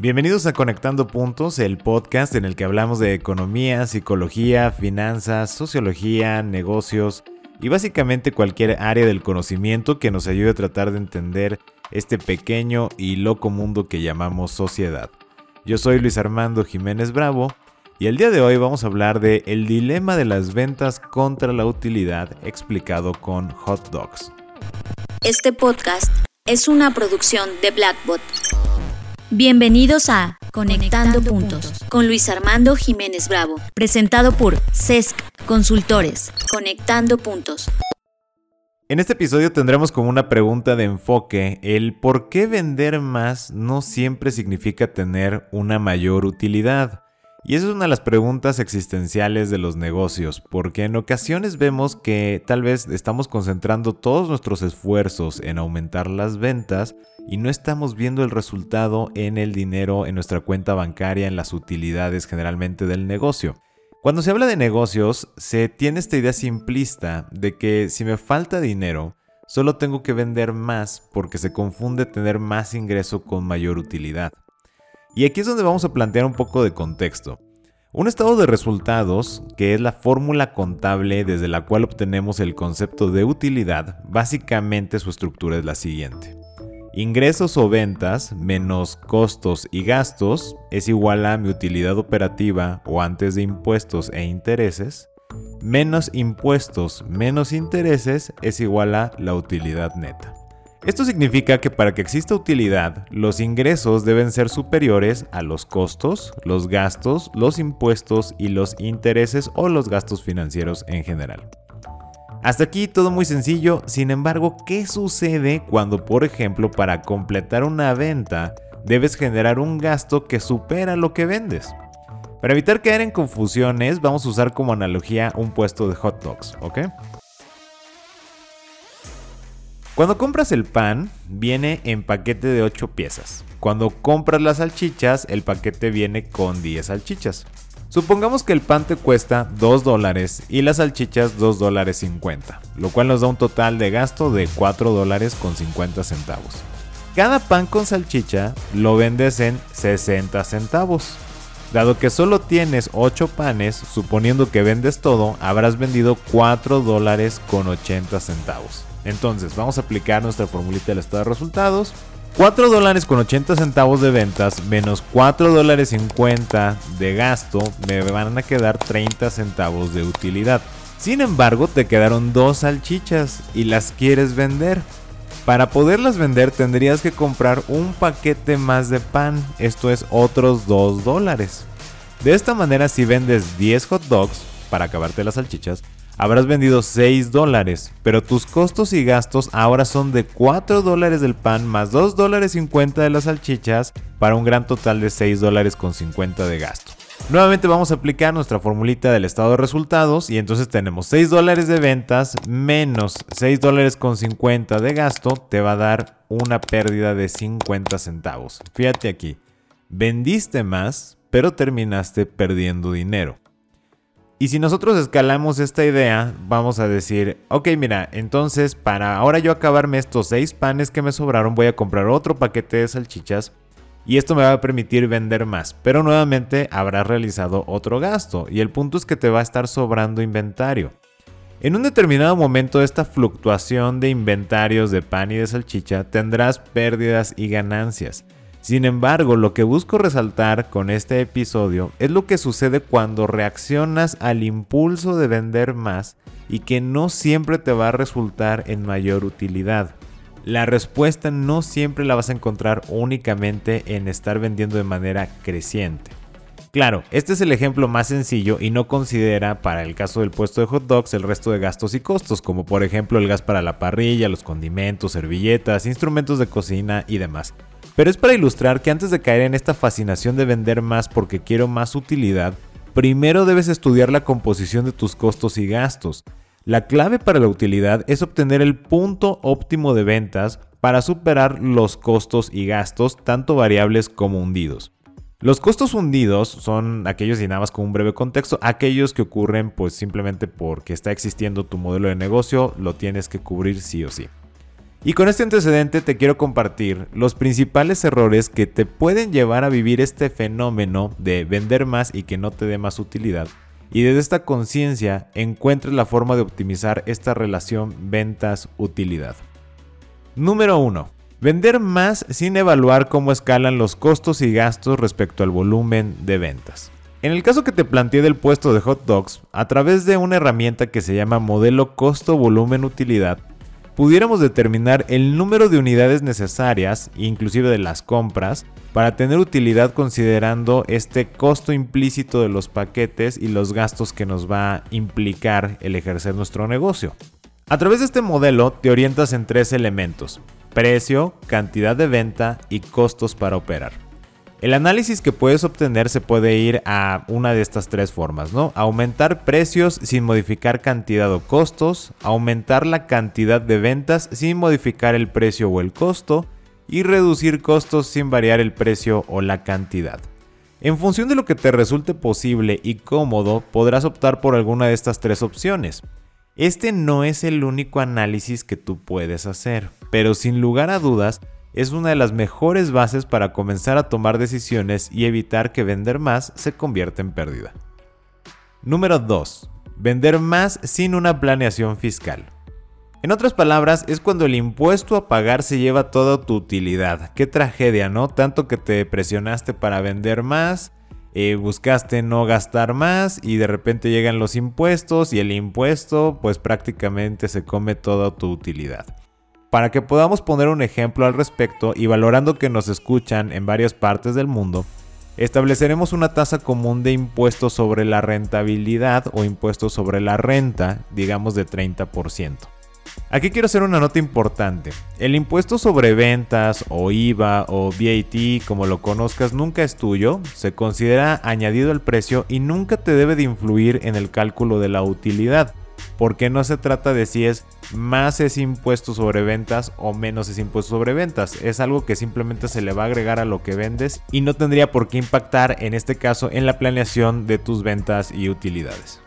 Bienvenidos a Conectando Puntos, el podcast en el que hablamos de economía, psicología, finanzas, sociología, negocios y básicamente cualquier área del conocimiento que nos ayude a tratar de entender este pequeño y loco mundo que llamamos sociedad. Yo soy Luis Armando Jiménez Bravo y el día de hoy vamos a hablar de el dilema de las ventas contra la utilidad explicado con hot dogs. Este podcast es una producción de Blackbot. Bienvenidos a Conectando, Puntos con Luis Armando Jiménez Bravo, presentado por CESC Consultores. Conectando Puntos. En este episodio tendremos como una pregunta de enfoque el por qué vender más no siempre significa tener una mayor utilidad. Y esa es una de las preguntas existenciales de los negocios, porque en ocasiones vemos que tal vez estamos concentrando todos nuestros esfuerzos en aumentar las ventas y no estamos viendo el resultado en el dinero en nuestra cuenta bancaria, en las utilidades generalmente del negocio. Cuando se habla de negocios, se tiene esta idea simplista de que si me falta dinero, solo tengo que vender más porque se confunde tener más ingreso con mayor utilidad. Y aquí es donde vamos a plantear un poco de contexto. Un estado de resultados, que es la fórmula contable desde la cual obtenemos el concepto de utilidad, básicamente su estructura es la siguiente. Ingresos o ventas menos costos y gastos es igual a mi utilidad operativa o antes de impuestos e intereses, menos impuestos menos intereses es igual a la utilidad neta. Esto significa que para que exista utilidad, los ingresos deben ser superiores a los costos, los gastos, los impuestos y los intereses o los gastos financieros en general. Hasta aquí todo muy sencillo, sin embargo, ¿qué sucede cuando, por ejemplo, para completar una venta debes generar un gasto que supera lo que vendes? Para evitar caer en confusiones, vamos a usar como analogía un puesto de hot dogs, ¿ok? Cuando compras el pan, viene en paquete de 8 piezas. Cuando compras las salchichas, el paquete viene con 10 salchichas. Supongamos que el pan te cuesta 2 dólares y las salchichas 2 dólares 50, lo cual nos da un total de gasto de 4 dólares con 50 centavos. Cada pan con salchicha lo vendes en 60 centavos. Dado que solo tienes 8 panes, suponiendo que vendes todo, habrás vendido 4 dólares con 80 centavos. Entonces, vamos a aplicar nuestra formulita del estado de resultados. 4 dólares con 80 centavos de ventas menos 4 dólares 50 de gasto me van a quedar 30 centavos de utilidad. Sin embargo, te quedaron dos salchichas y las quieres vender. Para poderlas vender tendrías que comprar un paquete más de pan, esto es otros 2 dólares. De esta manera si vendes 10 hot dogs para acabarte las salchichas, habrás vendido 6 dólares, pero tus costos y gastos ahora son de 4 dólares del pan más 2 dólares 50 de las salchichas para un gran total de 6 dólares con 50 de gasto. Nuevamente vamos a aplicar nuestra formulita del estado de resultados y entonces tenemos 6 dólares de ventas menos 6 dólares con 50 de gasto te va a dar una pérdida de 50 centavos. Fíjate aquí, vendiste más pero terminaste perdiendo dinero. Y si nosotros escalamos esta idea, vamos a decir, ok, mira, entonces para ahora yo acabarme estos 6 panes que me sobraron, voy a comprar otro paquete de salchichas y esto me va a permitir vender más. Pero nuevamente habrás realizado otro gasto y el punto es que te va a estar sobrando inventario. En un determinado momento esta fluctuación de inventarios de pan y de salchicha tendrás pérdidas y ganancias. Sin embargo, lo que busco resaltar con este episodio es lo que sucede cuando reaccionas al impulso de vender más y que no siempre te va a resultar en mayor utilidad. La respuesta no siempre la vas a encontrar únicamente en estar vendiendo de manera creciente. Claro, este es el ejemplo más sencillo y no considera para el caso del puesto de hot dogs el resto de gastos y costos, como por ejemplo el gas para la parrilla, los condimentos, servilletas, instrumentos de cocina y demás. Pero es para ilustrar que antes de caer en esta fascinación de vender más porque quiero más utilidad, primero debes estudiar la composición de tus costos y gastos. La clave para la utilidad es obtener el punto óptimo de ventas para superar los costos y gastos, tanto variables como hundidos. Los costos hundidos son aquellos, y nada más con un breve contexto, aquellos que ocurren pues simplemente porque está existiendo tu modelo de negocio, lo tienes que cubrir sí o sí. Y con este antecedente te quiero compartir los principales errores que te pueden llevar a vivir este fenómeno de vender más y que no te dé más utilidad. Y desde esta conciencia encuentres la forma de optimizar esta relación ventas-utilidad. Número 1. Vender más sin evaluar cómo escalan los costos y gastos respecto al volumen de ventas. En el caso que te planteé del puesto de hot dogs, a través de una herramienta que se llama modelo costo-volumen-utilidad, pudiéramos determinar el número de unidades necesarias, inclusive de las compras, para tener utilidad considerando este costo implícito de los paquetes y los gastos que nos va a implicar el ejercer nuestro negocio. A través de este modelo te orientas en tres elementos, precio, cantidad de venta y costos para operar. El análisis que puedes obtener se puede ir a una de estas tres formas, ¿no? Aumentar precios sin modificar cantidad o costos, aumentar la cantidad de ventas sin modificar el precio o el costo, y reducir costos sin variar el precio o la cantidad. En función de lo que te resulte posible y cómodo, podrás optar por alguna de estas tres opciones. Este no es el único análisis que tú puedes hacer, pero sin lugar a dudas, es una de las mejores bases para comenzar a tomar decisiones y evitar que vender más se convierta en pérdida. Número 2. Vender más sin una planeación fiscal. En otras palabras, es cuando el impuesto a pagar se lleva toda tu utilidad. Qué tragedia, ¿no? Tanto que te presionaste para vender más, eh, buscaste no gastar más y de repente llegan los impuestos y el impuesto pues prácticamente se come toda tu utilidad. Para que podamos poner un ejemplo al respecto y valorando que nos escuchan en varias partes del mundo, estableceremos una tasa común de impuestos sobre la rentabilidad o impuestos sobre la renta, digamos de 30%. Aquí quiero hacer una nota importante. El impuesto sobre ventas o IVA o VAT, como lo conozcas, nunca es tuyo, se considera añadido al precio y nunca te debe de influir en el cálculo de la utilidad porque no se trata de si es más ese impuesto sobre ventas o menos ese impuesto sobre ventas. Es algo que simplemente se le va a agregar a lo que vendes y no tendría por qué impactar en este caso en la planeación de tus ventas y utilidades.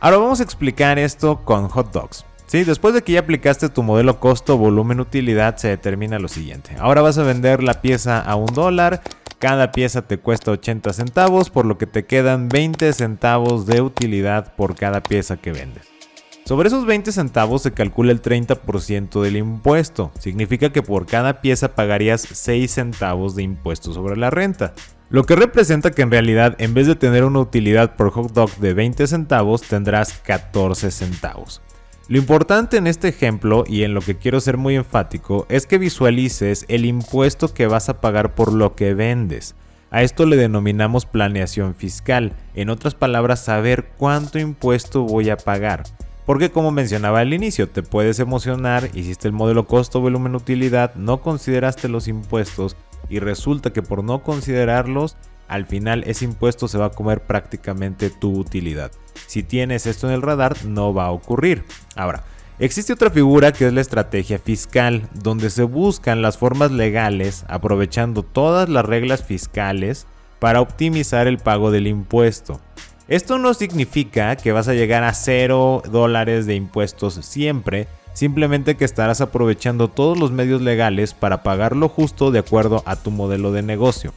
Ahora vamos a explicar esto con hot dogs. Sí, después de que ya aplicaste tu modelo costo, volumen, utilidad, se determina lo siguiente. Ahora vas a vender la pieza a un dólar, cada pieza te cuesta 80 centavos, por lo que te quedan 20 centavos de utilidad por cada pieza que vendes. Sobre esos 20 centavos se calcula el 30% del impuesto. Significa que por cada pieza pagarías 6 centavos de impuesto sobre la renta. Lo que representa que en realidad en vez de tener una utilidad por hot dog de 20 centavos tendrás 14 centavos. Lo importante en este ejemplo y en lo que quiero ser muy enfático es que visualices el impuesto que vas a pagar por lo que vendes. A esto le denominamos planeación fiscal, en otras palabras saber cuánto impuesto voy a pagar. Porque como mencionaba al inicio, te puedes emocionar, hiciste el modelo costo, volumen, utilidad, no consideraste los impuestos y resulta que por no considerarlos, al final ese impuesto se va a comer prácticamente tu utilidad. Si tienes esto en el radar, no va a ocurrir. Ahora, existe otra figura que es la estrategia fiscal, donde se buscan las formas legales aprovechando todas las reglas fiscales para optimizar el pago del impuesto. Esto no significa que vas a llegar a 0 dólares de impuestos siempre, simplemente que estarás aprovechando todos los medios legales para pagar lo justo de acuerdo a tu modelo de negocio.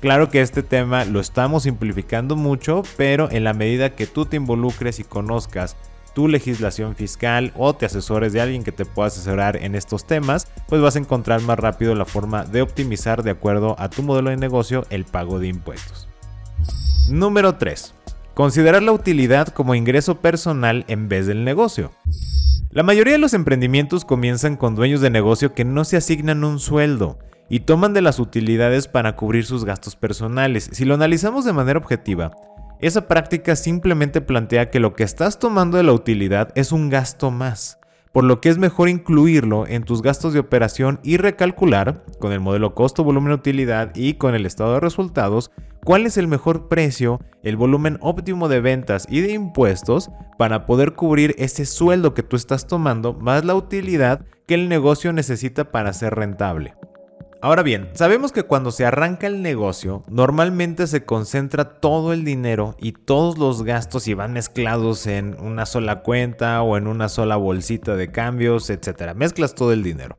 Claro que este tema lo estamos simplificando mucho, pero en la medida que tú te involucres y conozcas tu legislación fiscal o te asesores de alguien que te pueda asesorar en estos temas, pues vas a encontrar más rápido la forma de optimizar de acuerdo a tu modelo de negocio el pago de impuestos. Número 3. Considerar la utilidad como ingreso personal en vez del negocio. La mayoría de los emprendimientos comienzan con dueños de negocio que no se asignan un sueldo y toman de las utilidades para cubrir sus gastos personales. Si lo analizamos de manera objetiva, esa práctica simplemente plantea que lo que estás tomando de la utilidad es un gasto más por lo que es mejor incluirlo en tus gastos de operación y recalcular, con el modelo costo, volumen, utilidad y con el estado de resultados, cuál es el mejor precio, el volumen óptimo de ventas y de impuestos para poder cubrir ese sueldo que tú estás tomando más la utilidad que el negocio necesita para ser rentable. Ahora bien, sabemos que cuando se arranca el negocio, normalmente se concentra todo el dinero y todos los gastos y van mezclados en una sola cuenta o en una sola bolsita de cambios, etc. Mezclas todo el dinero.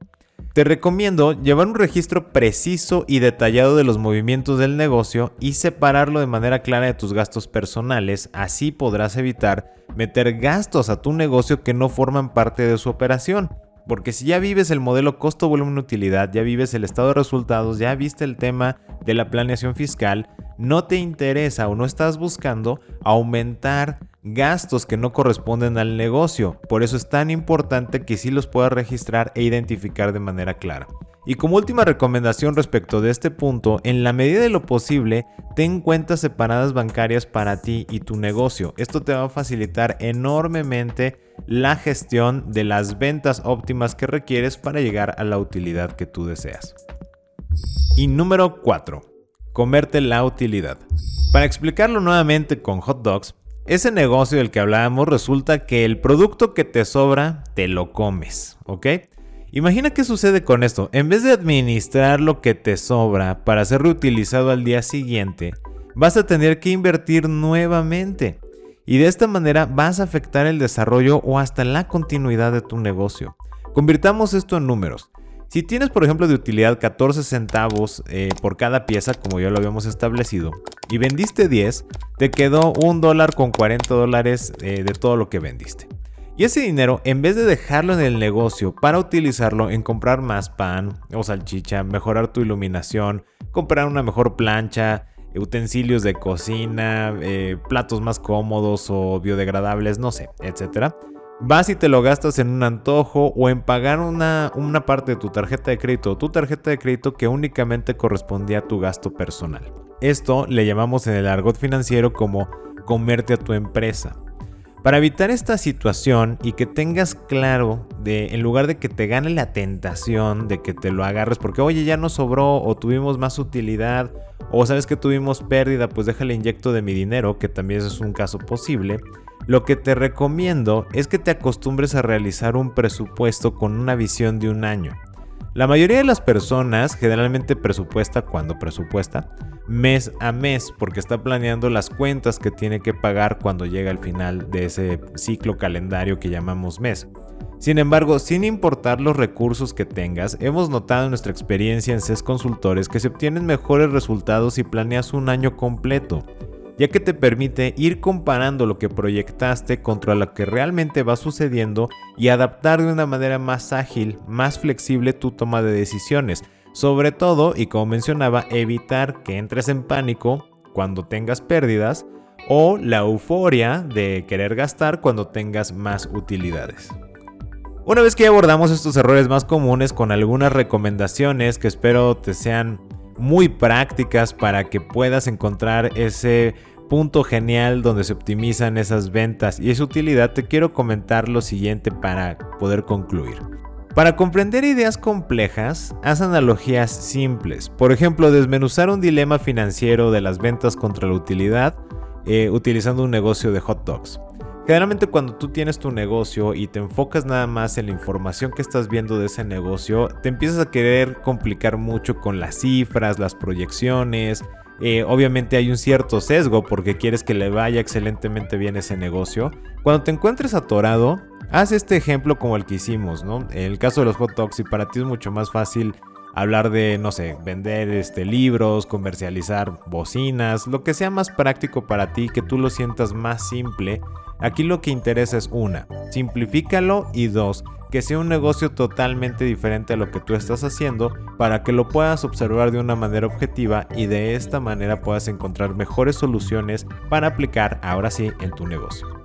Te recomiendo llevar un registro preciso y detallado de los movimientos del negocio y separarlo de manera clara de tus gastos personales, así podrás evitar meter gastos a tu negocio que no forman parte de su operación. Porque si ya vives el modelo costo, volumen, utilidad, ya vives el estado de resultados, ya viste el tema de la planeación fiscal, no te interesa o no estás buscando aumentar gastos que no corresponden al negocio. Por eso es tan importante que sí los puedas registrar e identificar de manera clara. Y como última recomendación respecto de este punto, en la medida de lo posible, ten cuentas separadas bancarias para ti y tu negocio. Esto te va a facilitar enormemente la gestión de las ventas óptimas que requieres para llegar a la utilidad que tú deseas. Y número 4. Comerte la utilidad. Para explicarlo nuevamente con hot dogs, ese negocio del que hablábamos resulta que el producto que te sobra te lo comes, ¿ok? Imagina qué sucede con esto. En vez de administrar lo que te sobra para ser reutilizado al día siguiente, vas a tener que invertir nuevamente. Y de esta manera vas a afectar el desarrollo o hasta la continuidad de tu negocio. Convirtamos esto en números. Si tienes, por ejemplo, de utilidad 14 centavos eh, por cada pieza, como ya lo habíamos establecido, y vendiste 10, te quedó un dólar con 40 dólares eh, de todo lo que vendiste. Y ese dinero, en vez de dejarlo en el negocio para utilizarlo en comprar más pan o salchicha, mejorar tu iluminación, comprar una mejor plancha, utensilios de cocina, eh, platos más cómodos o biodegradables, no sé, etc. Vas y te lo gastas en un antojo o en pagar una, una parte de tu tarjeta de crédito o tu tarjeta de crédito que únicamente correspondía a tu gasto personal. Esto le llamamos en el argot financiero como comerte a tu empresa. Para evitar esta situación y que tengas claro de, en lugar de que te gane la tentación de que te lo agarres porque oye ya nos sobró o tuvimos más utilidad o sabes que tuvimos pérdida, pues déjale inyecto de mi dinero, que también es un caso posible. Lo que te recomiendo es que te acostumbres a realizar un presupuesto con una visión de un año. La mayoría de las personas generalmente presupuesta cuando presupuesta mes a mes porque está planeando las cuentas que tiene que pagar cuando llega al final de ese ciclo calendario que llamamos mes. Sin embargo, sin importar los recursos que tengas, hemos notado en nuestra experiencia en CES Consultores que se obtienen mejores resultados si planeas un año completo ya que te permite ir comparando lo que proyectaste contra lo que realmente va sucediendo y adaptar de una manera más ágil, más flexible tu toma de decisiones. Sobre todo, y como mencionaba, evitar que entres en pánico cuando tengas pérdidas o la euforia de querer gastar cuando tengas más utilidades. Una vez que abordamos estos errores más comunes con algunas recomendaciones que espero te sean muy prácticas para que puedas encontrar ese punto genial donde se optimizan esas ventas y esa utilidad, te quiero comentar lo siguiente para poder concluir. Para comprender ideas complejas, haz analogías simples. Por ejemplo, desmenuzar un dilema financiero de las ventas contra la utilidad eh, utilizando un negocio de hot dogs. Generalmente cuando tú tienes tu negocio y te enfocas nada más en la información que estás viendo de ese negocio, te empiezas a querer complicar mucho con las cifras, las proyecciones, eh, obviamente hay un cierto sesgo porque quieres que le vaya excelentemente bien ese negocio. Cuando te encuentres atorado, haz este ejemplo como el que hicimos, ¿no? En el caso de los hot dogs, para ti es mucho más fácil hablar de, no sé, vender este, libros, comercializar bocinas, lo que sea más práctico para ti, que tú lo sientas más simple. Aquí lo que interesa es una, simplifícalo y dos, que sea un negocio totalmente diferente a lo que tú estás haciendo para que lo puedas observar de una manera objetiva y de esta manera puedas encontrar mejores soluciones para aplicar ahora sí en tu negocio.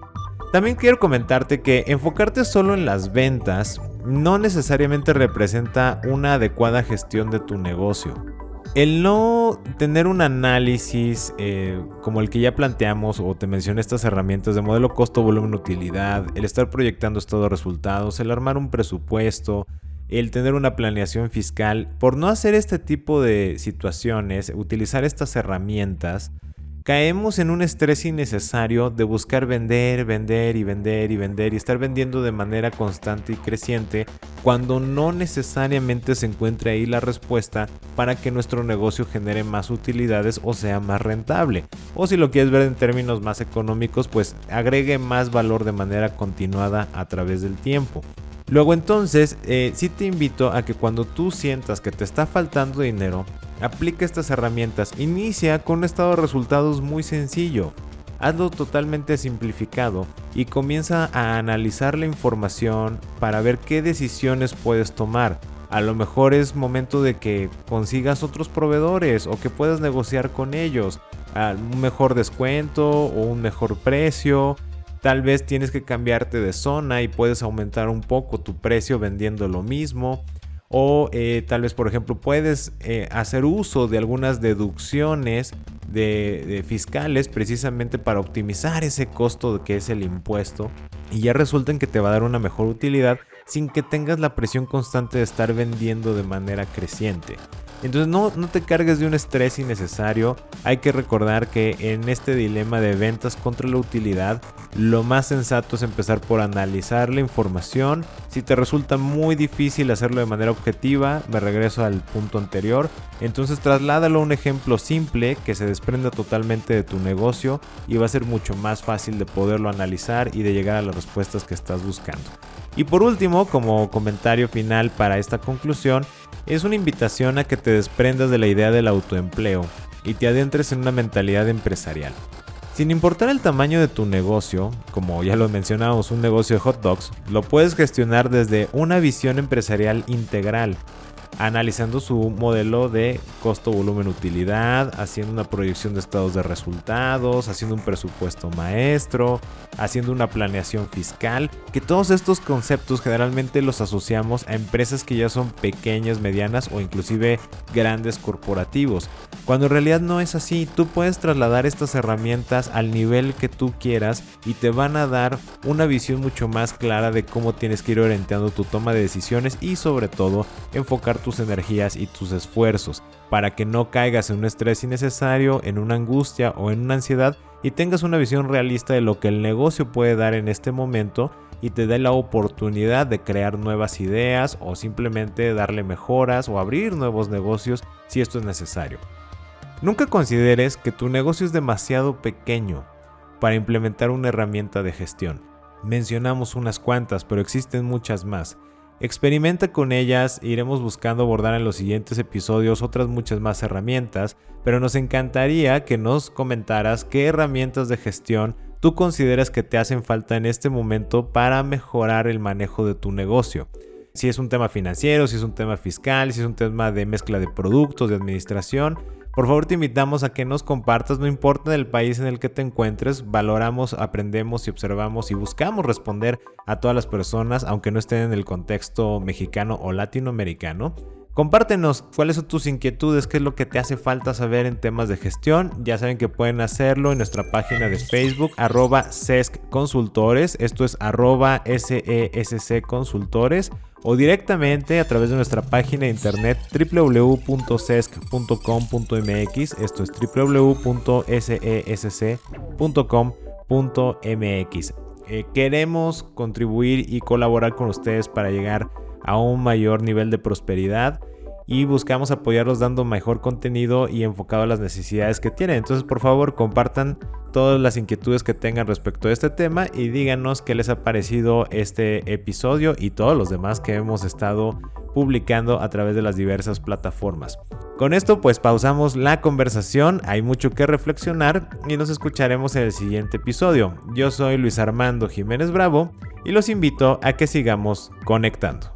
También quiero comentarte que enfocarte solo en las ventas no necesariamente representa una adecuada gestión de tu negocio. El no tener un análisis eh, como el que ya planteamos o te mencioné estas herramientas de modelo costo, volumen, utilidad, el estar proyectando estados resultados, el armar un presupuesto, el tener una planeación fiscal, por no hacer este tipo de situaciones, utilizar estas herramientas, caemos en un estrés innecesario de buscar vender, vender y vender y vender y estar vendiendo de manera constante y creciente cuando no necesariamente se encuentra ahí la respuesta para que nuestro negocio genere más utilidades o sea más rentable. O si lo quieres ver en términos más económicos, pues agregue más valor de manera continuada a través del tiempo. Luego entonces, eh, sí te invito a que cuando tú sientas que te está faltando dinero, Aplica estas herramientas. Inicia con un estado de resultados muy sencillo. Hazlo totalmente simplificado y comienza a analizar la información para ver qué decisiones puedes tomar. A lo mejor es momento de que consigas otros proveedores o que puedas negociar con ellos un mejor descuento o un mejor precio. Tal vez tienes que cambiarte de zona y puedes aumentar un poco tu precio vendiendo lo mismo. O eh, tal vez, por ejemplo, puedes eh, hacer uso de algunas deducciones de, fiscales precisamente para optimizar ese costo que es el impuesto. Y ya resulta en que te va a dar una mejor utilidad sin que tengas la presión constante de estar vendiendo de manera creciente. Entonces no, no te cargues de un estrés innecesario. Hay que recordar que en este dilema de ventas contra la utilidad, lo más sensato es empezar por analizar la información. Si te resulta muy difícil hacerlo de manera objetiva, me regreso al punto anterior. Entonces trasládalo a un ejemplo simple que se desprenda totalmente de tu negocio y va a ser mucho más fácil de poderlo analizar y de llegar a las respuestas que estás buscando. Y por último, como comentario final para esta conclusión, es una invitación a que te desprendas de la idea del autoempleo y te adentres en una mentalidad empresarial. Sin importar el tamaño de tu negocio, como ya lo mencionamos, un negocio de hot dogs, lo puedes gestionar desde una visión empresarial integral, analizando su modelo de costo, volumen, utilidad, haciendo una proyección de estados de resultados, haciendo un presupuesto maestro, haciendo una planeación fiscal, que todos estos conceptos generalmente los asociamos a empresas que ya son pequeñas, medianas o inclusive grandes corporativos, cuando en realidad no es así, tú puedes trasladar estas herramientas al nivel que tú quieras y te van a dar una visión mucho más clara de cómo tienes que ir orientando tu toma de decisiones y sobre todo enfocar tus energías y tus esfuerzos para que no caigas en un estrés innecesario, en una angustia o en una ansiedad y tengas una visión realista de lo que el negocio puede dar en este momento y te dé la oportunidad de crear nuevas ideas o simplemente darle mejoras o abrir nuevos negocios si esto es necesario. Nunca consideres que tu negocio es demasiado pequeño para implementar una herramienta de gestión. Mencionamos unas cuantas, pero existen muchas más. Experimenta con ellas e iremos buscando abordar en los siguientes episodios otras muchas más herramientas, pero nos encantaría que nos comentaras qué herramientas de gestión tú consideras que te hacen falta en este momento para mejorar el manejo de tu negocio. Si es un tema financiero, si es un tema fiscal, si es un tema de mezcla de productos, de administración, por favor te invitamos a que nos compartas, no importa el país en el que te encuentres, valoramos, aprendemos y observamos y buscamos responder a todas las personas, aunque no estén en el contexto mexicano o latinoamericano. Compártenos cuáles son tus inquietudes, qué es lo que te hace falta saber en temas de gestión. Ya saben que pueden hacerlo en nuestra página de Facebook, arroba Consultores. Esto es arroba SESC Consultores o directamente a través de nuestra página de internet www.sesc.com.mx. Esto es www.sesc.com.mx. Eh, queremos contribuir y colaborar con ustedes para llegar a un mayor nivel de prosperidad y buscamos apoyarlos dando mejor contenido y enfocado a las necesidades que tienen. Entonces, por favor, compartan todas las inquietudes que tengan respecto a este tema y díganos qué les ha parecido este episodio y todos los demás que hemos estado publicando a través de las diversas plataformas. Con esto pues pausamos la conversación, hay mucho que reflexionar y nos escucharemos en el siguiente episodio. Yo soy Luis Armando Jiménez Bravo y los invito a que sigamos conectando.